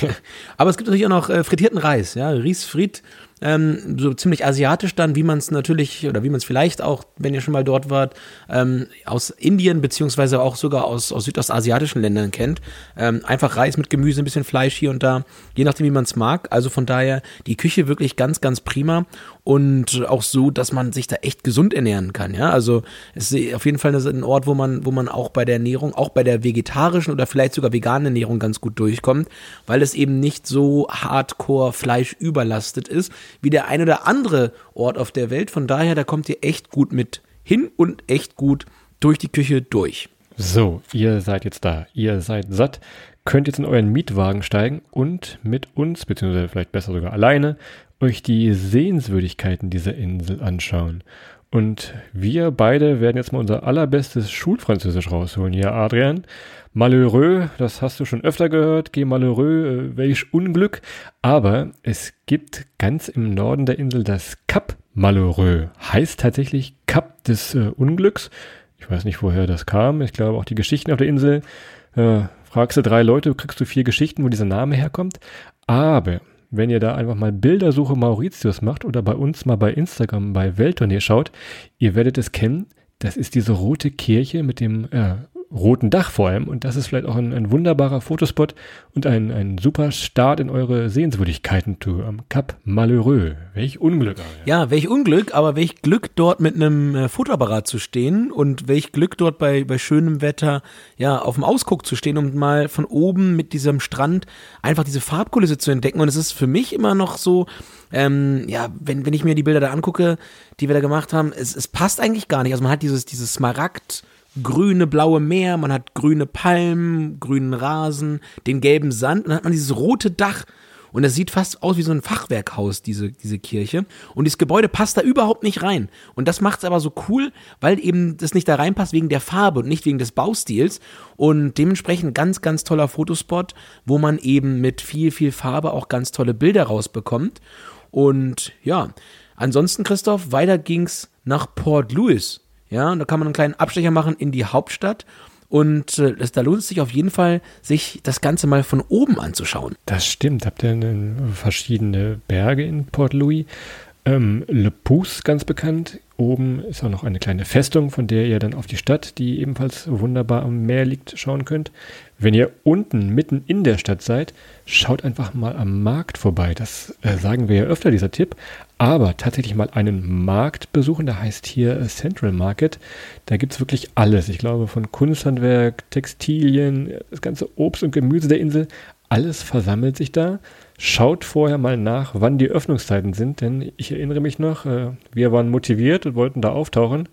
Aber es gibt natürlich auch noch äh, frittierten Reis. Ja, Ries frit ähm, so ziemlich asiatisch dann, wie man es natürlich oder wie man es vielleicht auch, wenn ihr schon mal dort wart, ähm, aus Indien beziehungsweise auch sogar aus, aus südostasiatischen Ländern kennt. Ähm, einfach Reis mit Gemüse, ein bisschen Fleisch hier und da, je nachdem, wie man es mag. Also von daher die Küche wirklich ganz, ganz prima und auch so, dass man sich da echt gesund ernähren kann. Ja, also es ist auf jeden Fall ein Ort, wo man, wo man auch bei der Ernährung, auch bei der vegetarischen oder vielleicht sogar veganen Ernährung ganz gut durchkommt, weil es eben nicht so hardcore Fleisch überlastet ist, wie der ein oder andere Ort auf der Welt. Von daher, da kommt ihr echt gut mit hin und echt gut durch die Küche durch. So, ihr seid jetzt da. Ihr seid satt, könnt jetzt in euren Mietwagen steigen und mit uns, beziehungsweise vielleicht besser sogar alleine, euch die Sehenswürdigkeiten dieser Insel anschauen. Und wir beide werden jetzt mal unser allerbestes Schulfranzösisch rausholen. Hier, Adrian. Malheureux, das hast du schon öfter gehört. Geh malheureux, äh, welch Unglück. Aber es gibt ganz im Norden der Insel das Cap Malheureux. Heißt tatsächlich Cap des äh, Unglücks. Ich weiß nicht, woher das kam. Ich glaube auch die Geschichten auf der Insel. Äh, fragst du drei Leute, kriegst du vier Geschichten, wo dieser Name herkommt. Aber wenn ihr da einfach mal Bildersuche Mauritius macht oder bei uns mal bei Instagram bei Welttournee schaut, ihr werdet es kennen. Das ist diese rote Kirche mit dem äh, roten Dach vor allem. Und das ist vielleicht auch ein, ein wunderbarer Fotospot und ein, ein super Start in eure Sehenswürdigkeiten-Tour am Cap Malheureux. Welch Unglück. Ja, welch Unglück, aber welch Glück dort mit einem äh, Fotoapparat zu stehen und welch Glück dort bei, bei schönem Wetter, ja, auf dem Ausguck zu stehen und mal von oben mit diesem Strand einfach diese Farbkulisse zu entdecken. Und es ist für mich immer noch so, ähm, ja, wenn, wenn ich mir die Bilder da angucke, die wir da gemacht haben, es, es passt eigentlich gar nicht. Also man hat dieses, dieses Smaragd, grüne, blaue Meer, man hat grüne Palmen, grünen Rasen, den gelben Sand und dann hat man dieses rote Dach. Und das sieht fast aus wie so ein Fachwerkhaus, diese, diese Kirche. Und dieses Gebäude passt da überhaupt nicht rein. Und das macht es aber so cool, weil eben das nicht da reinpasst wegen der Farbe und nicht wegen des Baustils. Und dementsprechend ganz, ganz toller Fotospot, wo man eben mit viel, viel Farbe auch ganz tolle Bilder rausbekommt. Und ja, ansonsten, Christoph, weiter ging's nach Port Louis. Ja, und da kann man einen kleinen Abstecher machen in die Hauptstadt. Und äh, da lohnt es sich auf jeden Fall, sich das Ganze mal von oben anzuschauen. Das stimmt. Habt ihr verschiedene Berge in Port Louis? Ähm, Le Pouce, ganz bekannt. Oben ist auch noch eine kleine Festung, von der ihr dann auf die Stadt, die ebenfalls wunderbar am Meer liegt, schauen könnt. Wenn ihr unten mitten in der Stadt seid, schaut einfach mal am Markt vorbei. Das äh, sagen wir ja öfter, dieser Tipp. Aber tatsächlich mal einen Markt besuchen, der heißt hier äh, Central Market. Da gibt es wirklich alles. Ich glaube, von Kunsthandwerk, Textilien, das ganze Obst und Gemüse der Insel, alles versammelt sich da. Schaut vorher mal nach, wann die Öffnungszeiten sind, denn ich erinnere mich noch, äh, wir waren motiviert und wollten da auftauchen.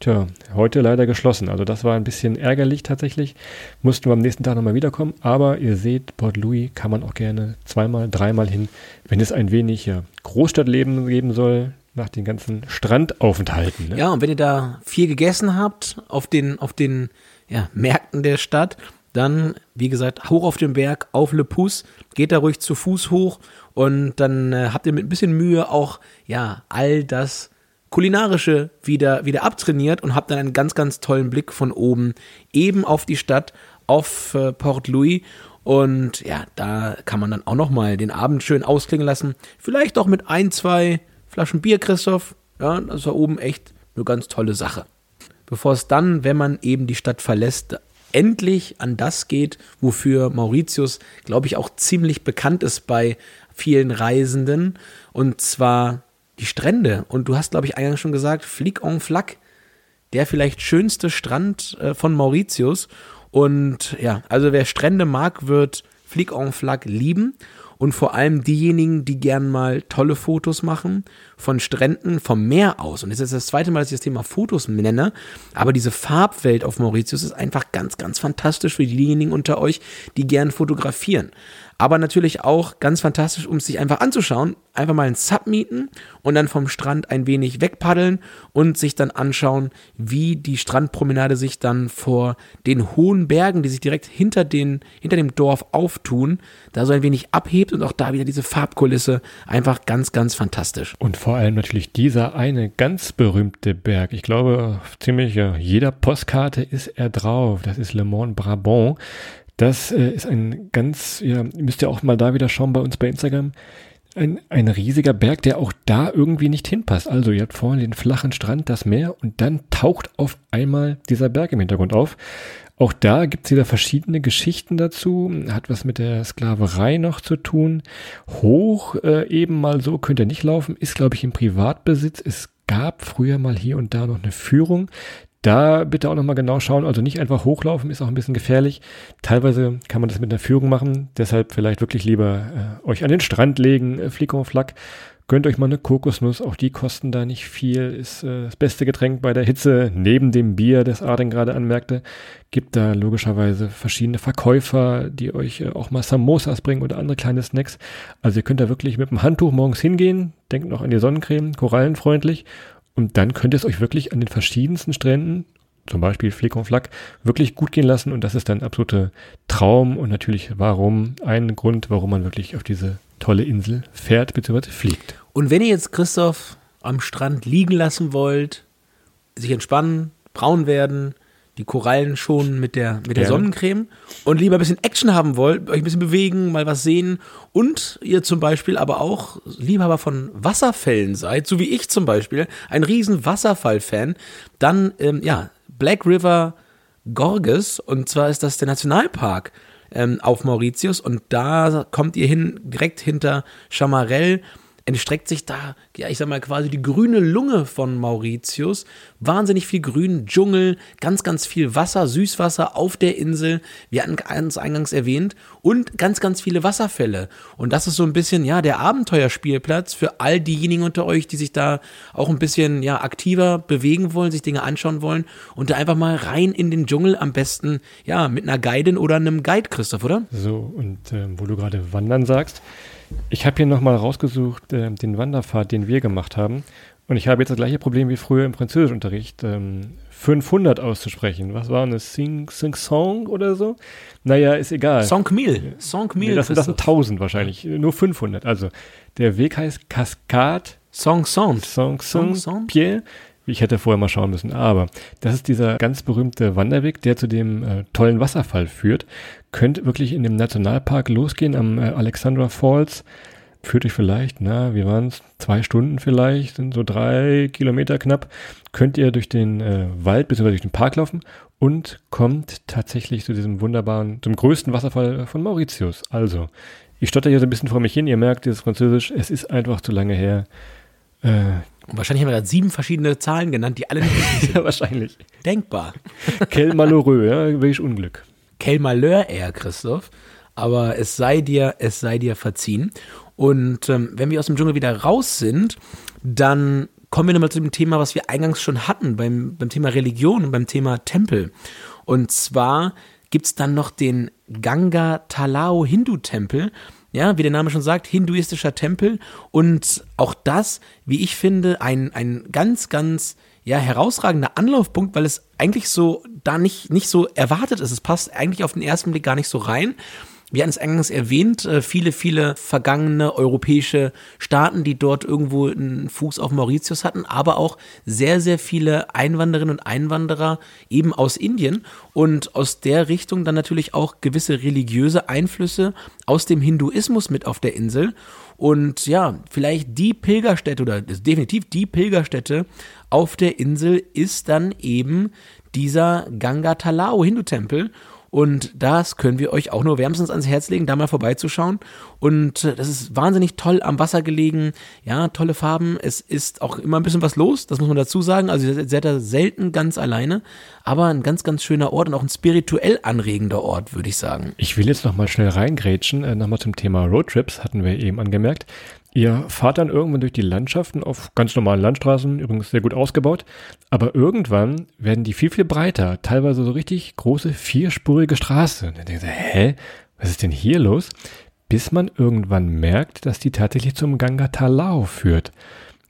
Tja, heute leider geschlossen. Also das war ein bisschen ärgerlich tatsächlich. Mussten wir am nächsten Tag nochmal wiederkommen. Aber ihr seht, Port Louis kann man auch gerne zweimal, dreimal hin, wenn es ein wenig Großstadtleben geben soll, nach den ganzen Strandaufenthalten. Ne? Ja, und wenn ihr da viel gegessen habt auf den, auf den ja, Märkten der Stadt, dann, wie gesagt, hoch auf den Berg, auf Le Pouce, geht da ruhig zu Fuß hoch und dann äh, habt ihr mit ein bisschen Mühe auch, ja, all das kulinarische wieder, wieder abtrainiert und habt dann einen ganz, ganz tollen Blick von oben eben auf die Stadt, auf äh, Port Louis und ja, da kann man dann auch nochmal den Abend schön ausklingen lassen. Vielleicht auch mit ein, zwei Flaschen Bier, Christoph. Ja, das war oben echt eine ganz tolle Sache. Bevor es dann, wenn man eben die Stadt verlässt, endlich an das geht, wofür Mauritius, glaube ich, auch ziemlich bekannt ist bei vielen Reisenden. Und zwar die Strände. Und du hast, glaube ich, eingangs schon gesagt, Flic en Flac, der vielleicht schönste Strand äh, von Mauritius. Und ja, also wer Strände mag, wird Flic en Flac lieben und vor allem diejenigen, die gern mal tolle Fotos machen von Stränden vom Meer aus. Und das ist das zweite Mal, dass ich das Thema Fotos nenne. Aber diese Farbwelt auf Mauritius ist einfach ganz, ganz fantastisch für diejenigen unter euch, die gern fotografieren aber natürlich auch ganz fantastisch, um es sich einfach anzuschauen. Einfach mal einen Sub mieten und dann vom Strand ein wenig wegpaddeln und sich dann anschauen, wie die Strandpromenade sich dann vor den hohen Bergen, die sich direkt hinter, den, hinter dem Dorf auftun, da so ein wenig abhebt und auch da wieder diese Farbkulisse. Einfach ganz, ganz fantastisch. Und vor allem natürlich dieser eine ganz berühmte Berg. Ich glaube, ziemlich jeder Postkarte ist er drauf. Das ist Le Mont Brabant. Das äh, ist ein ganz, ja, müsst ihr auch mal da wieder schauen bei uns bei Instagram. Ein, ein riesiger Berg, der auch da irgendwie nicht hinpasst. Also ihr habt vorne den flachen Strand, das Meer und dann taucht auf einmal dieser Berg im Hintergrund auf. Auch da gibt's wieder verschiedene Geschichten dazu. Hat was mit der Sklaverei noch zu tun. Hoch äh, eben mal so könnt ihr nicht laufen. Ist, glaube ich, im Privatbesitz. Es gab früher mal hier und da noch eine Führung. Da bitte auch nochmal genau schauen, also nicht einfach hochlaufen, ist auch ein bisschen gefährlich. Teilweise kann man das mit einer Führung machen, deshalb vielleicht wirklich lieber äh, euch an den Strand legen, äh, Flick und Flack. Gönnt euch mal eine Kokosnuss, auch die kosten da nicht viel, ist äh, das beste Getränk bei der Hitze, neben dem Bier, das Arden gerade anmerkte. Gibt da logischerweise verschiedene Verkäufer, die euch äh, auch mal Samosas bringen oder andere kleine Snacks. Also ihr könnt da wirklich mit dem Handtuch morgens hingehen, denkt noch an die Sonnencreme, korallenfreundlich und dann könnt ihr es euch wirklich an den verschiedensten Stränden, zum Beispiel Flick und Flack, wirklich gut gehen lassen. Und das ist dann absolute Traum und natürlich warum, ein Grund, warum man wirklich auf diese tolle Insel fährt bzw. fliegt. Und wenn ihr jetzt Christoph am Strand liegen lassen wollt, sich entspannen, braun werden, die Korallen schon mit der, mit der Sonnencreme und lieber ein bisschen Action haben wollt, euch ein bisschen bewegen, mal was sehen und ihr zum Beispiel aber auch Liebhaber von Wasserfällen seid, so wie ich zum Beispiel, ein riesen Wasserfall-Fan, dann, ähm, ja, Black River Gorges und zwar ist das der Nationalpark ähm, auf Mauritius und da kommt ihr hin, direkt hinter Chamarelle entstreckt sich da, ja, ich sag mal, quasi die grüne Lunge von Mauritius. Wahnsinnig viel Grün, Dschungel, ganz, ganz viel Wasser, Süßwasser auf der Insel. Wir hatten ganz eingangs erwähnt. Und ganz, ganz viele Wasserfälle. Und das ist so ein bisschen, ja, der Abenteuerspielplatz für all diejenigen unter euch, die sich da auch ein bisschen, ja, aktiver bewegen wollen, sich Dinge anschauen wollen und da einfach mal rein in den Dschungel am besten, ja, mit einer Guidin oder einem Guide, Christoph, oder? So, und äh, wo du gerade Wandern sagst, ich habe hier nochmal rausgesucht, äh, den Wanderpfad, den wir gemacht haben. Und ich habe jetzt das gleiche Problem wie früher im Französischunterricht, ähm, 500 auszusprechen. Was war das? Sing, Sing Song oder so? Naja, ist egal. Cinq mille. Cinq mille. Nee, das, das sind 1000 wahrscheinlich. Nur 500. Also, der Weg heißt Cascade. Song Song. Song Song. Pierre. Ich hätte vorher mal schauen müssen. Aber das ist dieser ganz berühmte Wanderweg, der zu dem äh, tollen Wasserfall führt. Könnt wirklich in dem Nationalpark losgehen am äh, Alexandra Falls. führt euch vielleicht, na, wie waren es, zwei Stunden vielleicht, sind so drei Kilometer knapp, könnt ihr durch den äh, Wald bzw. durch den Park laufen und kommt tatsächlich zu diesem wunderbaren, zum größten Wasserfall von Mauritius. Also, ich stotter hier so ein bisschen vor mich hin, ihr merkt, dieses Französisch, es ist einfach zu lange her. Äh, wahrscheinlich haben wir da sieben verschiedene Zahlen genannt, die alle nicht sind. ja, wahrscheinlich. Denkbar. Quel malheureux, ja, wirklich Unglück. Quel malheur eher, Christoph. Aber es sei dir, es sei dir verziehen. Und ähm, wenn wir aus dem Dschungel wieder raus sind, dann kommen wir nochmal zu dem Thema, was wir eingangs schon hatten, beim, beim Thema Religion und beim Thema Tempel. Und zwar gibt es dann noch den Ganga Talao Hindu-Tempel. Ja, wie der Name schon sagt, hinduistischer Tempel. Und auch das, wie ich finde, ein, ein ganz, ganz ja, herausragender Anlaufpunkt, weil es eigentlich so da nicht, nicht so erwartet ist. Es passt eigentlich auf den ersten Blick gar nicht so rein. Wir hatten es eingangs erwähnt, äh, viele, viele vergangene europäische Staaten, die dort irgendwo einen Fuß auf Mauritius hatten, aber auch sehr, sehr viele Einwanderinnen und Einwanderer eben aus Indien und aus der Richtung dann natürlich auch gewisse religiöse Einflüsse aus dem Hinduismus mit auf der Insel. Und ja, vielleicht die Pilgerstätte oder definitiv die Pilgerstätte auf der Insel ist dann eben dieser Ganga Talao Hindu-Tempel. Und das können wir euch auch nur wärmstens ans Herz legen, da mal vorbeizuschauen. Und äh, das ist wahnsinnig toll am Wasser gelegen. Ja, tolle Farben. Es ist auch immer ein bisschen was los, das muss man dazu sagen. Also ihr seid da selten ganz alleine. Aber ein ganz, ganz schöner Ort und auch ein spirituell anregender Ort, würde ich sagen. Ich will jetzt nochmal schnell reingrätschen, äh, nochmal zum Thema Roadtrips, hatten wir eben angemerkt. Ihr fahrt dann irgendwann durch die Landschaften auf ganz normalen Landstraßen, übrigens sehr gut ausgebaut, aber irgendwann werden die viel, viel breiter, teilweise so richtig große vierspurige Straße. Und dann denkt ihr, hä, was ist denn hier los? Bis man irgendwann merkt, dass die tatsächlich zum Ganga Talao führt.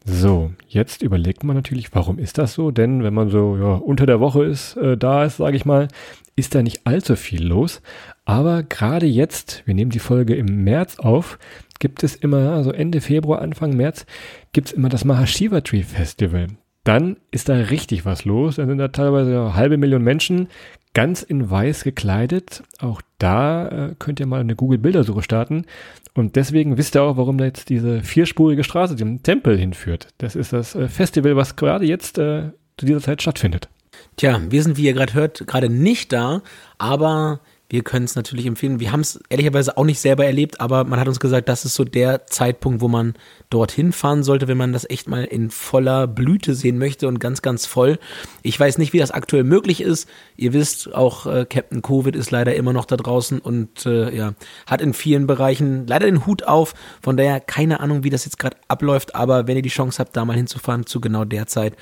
So, jetzt überlegt man natürlich, warum ist das so? Denn wenn man so ja, unter der Woche ist, äh, da ist, sage ich mal, ist da nicht allzu viel los. Aber gerade jetzt, wir nehmen die Folge im März auf, gibt es immer, also Ende Februar, Anfang März, gibt es immer das Mahashiva-Tree Festival. Dann ist da richtig was los. Dann sind da teilweise eine halbe Million Menschen ganz in weiß gekleidet. Auch da äh, könnt ihr mal eine Google-Bildersuche starten. Und deswegen wisst ihr auch, warum da jetzt diese vierspurige Straße zum Tempel hinführt. Das ist das äh, Festival, was gerade jetzt äh, zu dieser Zeit stattfindet. Tja, wir sind, wie ihr gerade hört, gerade nicht da, aber wir können es natürlich empfehlen. Wir haben es ehrlicherweise auch nicht selber erlebt, aber man hat uns gesagt, das ist so der Zeitpunkt, wo man dorthin fahren sollte, wenn man das echt mal in voller Blüte sehen möchte und ganz, ganz voll. Ich weiß nicht, wie das aktuell möglich ist. Ihr wisst, auch äh, Captain Covid ist leider immer noch da draußen und äh, ja, hat in vielen Bereichen leider den Hut auf. Von daher keine Ahnung, wie das jetzt gerade abläuft, aber wenn ihr die Chance habt, da mal hinzufahren zu genau der Zeit,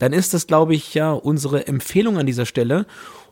dann ist das, glaube ich, ja unsere Empfehlung an dieser Stelle.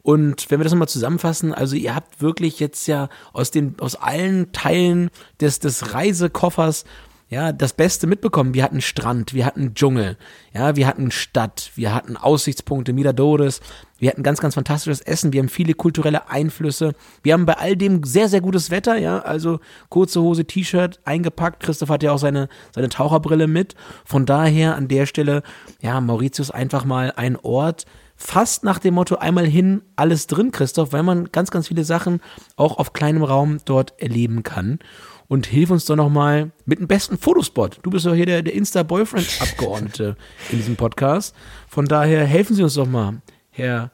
Und wenn wir das nochmal zusammenfassen, also ihr habt wirklich jetzt ja aus den, aus allen Teilen des, des Reisekoffers ja, das Beste mitbekommen. Wir hatten Strand, wir hatten Dschungel, ja, wir hatten Stadt, wir hatten Aussichtspunkte, Miradores, wir hatten ganz, ganz fantastisches Essen, wir haben viele kulturelle Einflüsse, wir haben bei all dem sehr, sehr gutes Wetter, ja, also kurze Hose, T-Shirt eingepackt, Christoph hat ja auch seine, seine Taucherbrille mit, von daher an der Stelle, ja, Mauritius einfach mal ein Ort, fast nach dem Motto einmal hin, alles drin, Christoph, weil man ganz, ganz viele Sachen auch auf kleinem Raum dort erleben kann. Und hilf uns doch nochmal mit dem besten Fotospot. Du bist doch hier der, der Insta-Boyfriend-Abgeordnete in diesem Podcast. Von daher helfen Sie uns doch mal, Herr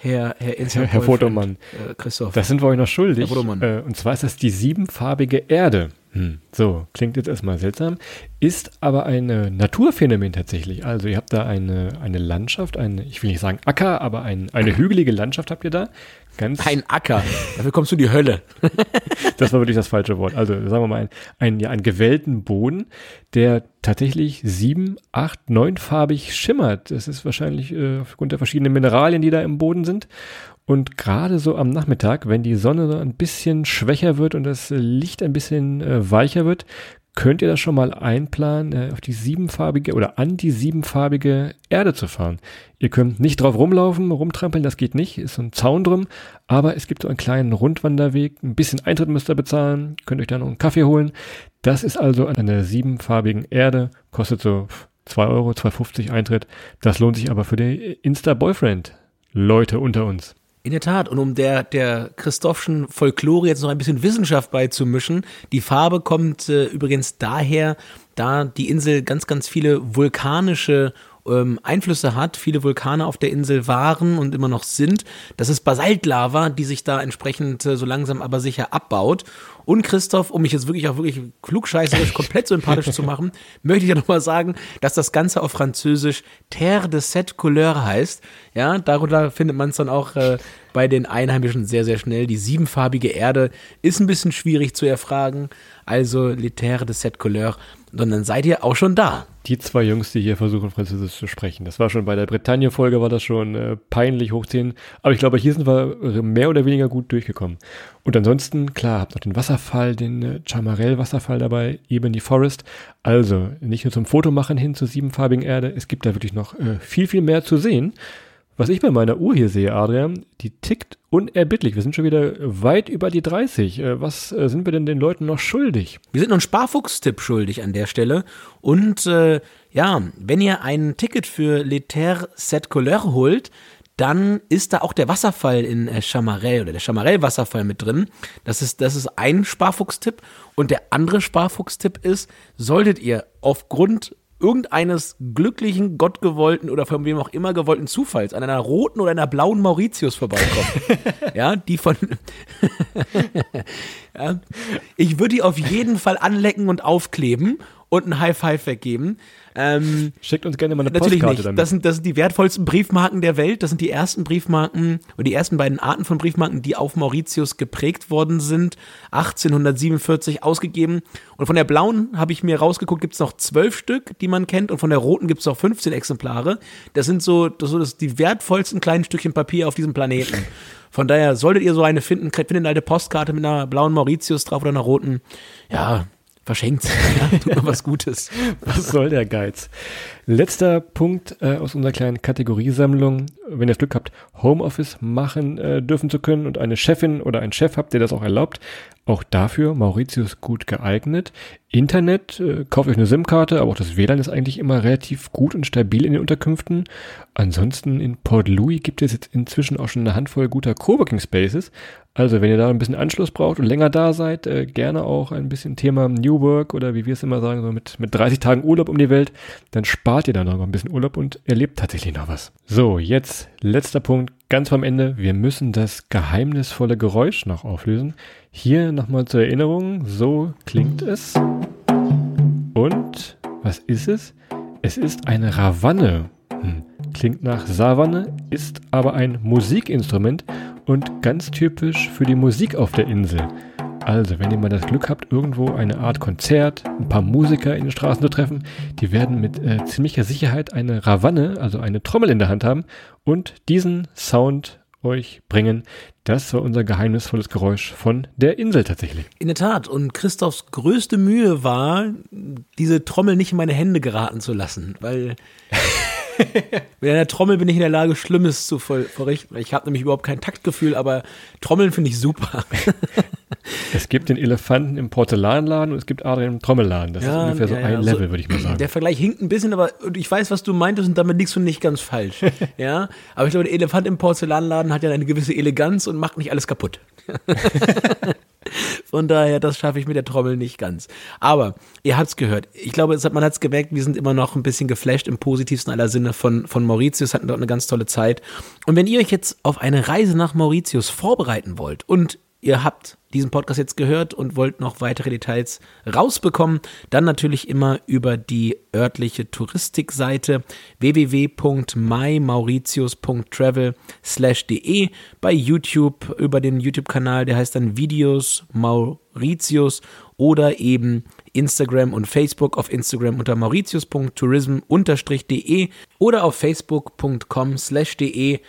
Herr, Herr, Herr, Herr Fotomann. Äh, Christoph. Das sind wir euch noch schuldig. Äh, und zwar ist das die siebenfarbige Erde. Hm. So, klingt jetzt erstmal seltsam, ist aber ein Naturphänomen tatsächlich. Also ihr habt da eine, eine Landschaft, eine, ich will nicht sagen Acker, aber ein, eine hügelige Landschaft habt ihr da. Ganz ein Acker, dafür kommst du in die Hölle. das war wirklich das falsche Wort. Also sagen wir mal, ein, ein, ja, einen gewellten Boden, der tatsächlich sieben, acht, neunfarbig schimmert. Das ist wahrscheinlich äh, aufgrund der verschiedenen Mineralien, die da im Boden sind. Und gerade so am Nachmittag, wenn die Sonne so ein bisschen schwächer wird und das Licht ein bisschen äh, weicher wird, könnt ihr das schon mal einplanen, äh, auf die siebenfarbige oder an die siebenfarbige Erde zu fahren. Ihr könnt nicht drauf rumlaufen, rumtrampeln, das geht nicht, ist so ein Zaun drum, aber es gibt so einen kleinen Rundwanderweg, ein bisschen Eintritt müsst ihr bezahlen, könnt euch da noch einen Kaffee holen. Das ist also an einer siebenfarbigen Erde, kostet so 2 Euro, 2,50 Eintritt. Das lohnt sich aber für die Insta-Boyfriend. Leute unter uns. In der Tat. Und um der, der Christophschen Folklore jetzt noch ein bisschen Wissenschaft beizumischen, die Farbe kommt äh, übrigens daher, da die Insel ganz, ganz viele vulkanische ähm, Einflüsse hat, viele Vulkane auf der Insel waren und immer noch sind. Das ist Basaltlava, die sich da entsprechend äh, so langsam aber sicher abbaut. Und Christoph, um mich jetzt wirklich auch wirklich klugscheißerisch komplett sympathisch zu machen, möchte ich ja nochmal sagen, dass das Ganze auf Französisch Terre de Sept Couleurs heißt. Ja, darunter findet man es dann auch äh, bei den Einheimischen sehr, sehr schnell. Die siebenfarbige Erde ist ein bisschen schwierig zu erfragen. Also Les Terre de Sept Couleurs. Und dann seid ihr auch schon da. Die zwei Jungs, die hier versuchen, Französisch zu sprechen. Das war schon bei der Bretagne-Folge, war das schon äh, peinlich hochziehen. Aber ich glaube, hier sind wir mehr oder weniger gut durchgekommen. Und ansonsten, klar, habt noch den Wasserfall, den äh, Chamarel-Wasserfall dabei, Ebony Forest. Also, nicht nur zum Fotomachen hin zur siebenfarbigen Erde, es gibt da wirklich noch äh, viel, viel mehr zu sehen. Was ich bei meiner Uhr hier sehe, Adrian, die tickt unerbittlich. Wir sind schon wieder weit über die 30. Äh, was äh, sind wir denn den Leuten noch schuldig? Wir sind noch einen Sparfuchstipp schuldig an der Stelle. Und äh, ja, wenn ihr ein Ticket für L'Ether Set Couleur holt, dann ist da auch der Wasserfall in äh, Chamarel oder der Chamarel-Wasserfall mit drin. Das ist, das ist ein Sparfuchstipp. Und der andere Sparfuchstipp ist, solltet ihr aufgrund irgendeines glücklichen, gottgewollten oder von wem auch immer gewollten Zufalls an einer roten oder einer blauen Mauritius vorbeikommen. ja, die von. ja, ich würde die auf jeden Fall anlecken und aufkleben und ein High Five weggeben. Ähm, Schickt uns gerne mal eine natürlich Postkarte nicht. damit. Das sind, das sind die wertvollsten Briefmarken der Welt. Das sind die ersten Briefmarken oder die ersten beiden Arten von Briefmarken, die auf Mauritius geprägt worden sind. 1847 ausgegeben. Und von der blauen habe ich mir rausgeguckt, gibt es noch zwölf Stück, die man kennt. Und von der roten gibt es noch 15 Exemplare. Das sind so, das so das die wertvollsten kleinen Stückchen Papier auf diesem Planeten. Von daher solltet ihr so eine finden, findet eine alte Postkarte mit einer blauen Mauritius drauf oder einer roten. Ja, verschenkt. Ja, tut mir was Gutes. Was soll der Geiz? Letzter Punkt äh, aus unserer kleinen Kategoriesammlung. Wenn ihr das Glück habt, Homeoffice machen äh, dürfen zu können und eine Chefin oder einen Chef habt, der das auch erlaubt, auch dafür Mauritius gut geeignet. Internet, äh, kauft euch eine SIM-Karte, aber auch das WLAN ist eigentlich immer relativ gut und stabil in den Unterkünften. Ansonsten in Port Louis gibt es jetzt inzwischen auch schon eine Handvoll guter Coworking Spaces. Also wenn ihr da ein bisschen Anschluss braucht und länger da seid, äh, gerne auch ein bisschen Thema New Work oder wie wir es immer sagen, so mit, mit 30 Tagen Urlaub um die Welt, dann spart ihr da noch ein bisschen Urlaub und erlebt tatsächlich noch was. So, jetzt letzter Punkt, ganz vom Ende. Wir müssen das geheimnisvolle Geräusch noch auflösen. Hier nochmal zur Erinnerung, so klingt es. Und was ist es? Es ist eine Ravanne. Hm. Klingt nach Savanne, ist aber ein Musikinstrument und ganz typisch für die Musik auf der Insel. Also, wenn ihr mal das Glück habt, irgendwo eine Art Konzert, ein paar Musiker in den Straßen zu treffen, die werden mit äh, ziemlicher Sicherheit eine Ravanne, also eine Trommel in der Hand haben und diesen Sound euch bringen. Das war unser geheimnisvolles Geräusch von der Insel tatsächlich. In der Tat. Und Christophs größte Mühe war, diese Trommel nicht in meine Hände geraten zu lassen, weil mit einer Trommel bin ich in der Lage, Schlimmes zu verrichten. Ich habe nämlich überhaupt kein Taktgefühl, aber Trommeln finde ich super. Es gibt den Elefanten im Porzellanladen und es gibt Adrian im Trommelladen. Das Ja, ist ungefähr so ja, ja, ein so- Level, würde ich mal sagen. Der Vergleich hinkt ein bisschen, aber ich weiß, was du meintest und damit liegst du nicht ganz falsch. ja, aber ich glaube, der Elefant im Porzellanladen hat ja eine gewisse Eleganz und macht nicht alles kaputt. Von daher, das schaffe ich mit der Trommel nicht ganz. Aber ihr habt's gehört. Ich glaube, es hat, man hat's gemerkt, wir sind immer noch ein bisschen geflasht im positivsten aller Sinne von, von Mauritius, hatten dort eine ganz tolle Zeit. Und wenn ihr euch jetzt auf eine Reise nach Mauritius vorbereiten wollt und ihr habt diesen Podcast jetzt gehört und wollt noch weitere Details rausbekommen, dann natürlich immer über die örtliche Touristikseite www.mymauritius.travel/de bei YouTube über den YouTube-Kanal, der heißt dann Videos Mauritius oder eben Instagram und Facebook auf Instagram unter mauritius.tourism-de oder auf facebook.com/de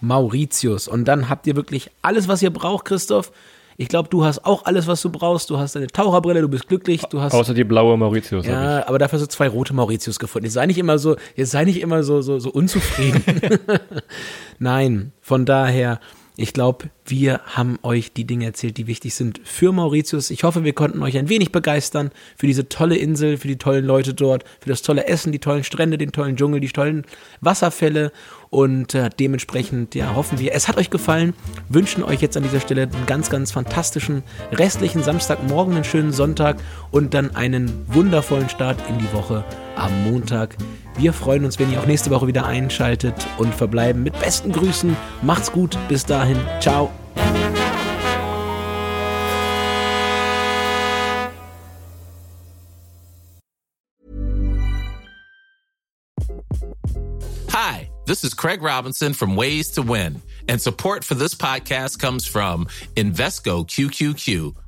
Mauritius. Und dann habt ihr wirklich alles, was ihr braucht, Christoph. Ich glaube, du hast auch alles, was du brauchst. Du hast deine Taucherbrille, du bist glücklich, du hast. Außer die blaue Mauritius. ja, aber dafür hast du zwei rote Mauritius gefunden. Jetzt sei nicht immer so, jetzt sei nicht immer so, so, so unzufrieden. Nein, von daher, Ich glaube, wir haben euch die Dinge erzählt, die wichtig sind für Mauritius. Ich hoffe, wir konnten euch ein wenig begeistern für diese tolle Insel, für die tollen Leute dort, für das tolle Essen, die tollen Strände, den tollen Dschungel, die tollen Wasserfälle und äh, dementsprechend ja, hoffen wir, es hat euch gefallen, wünschen euch jetzt an dieser Stelle einen ganz, ganz fantastischen restlichen Samstagmorgen, einen schönen Sonntag und dann einen wundervollen Start in die Woche am Montag. Wir freuen uns, wenn ihr auch nächste Woche wieder einschaltet und verbleiben mit besten Grüßen. Macht's gut, bis dahin, ciao. Hi, this is Craig Robinson from Ways to Win, and support for this podcast comes from Invesco QQQ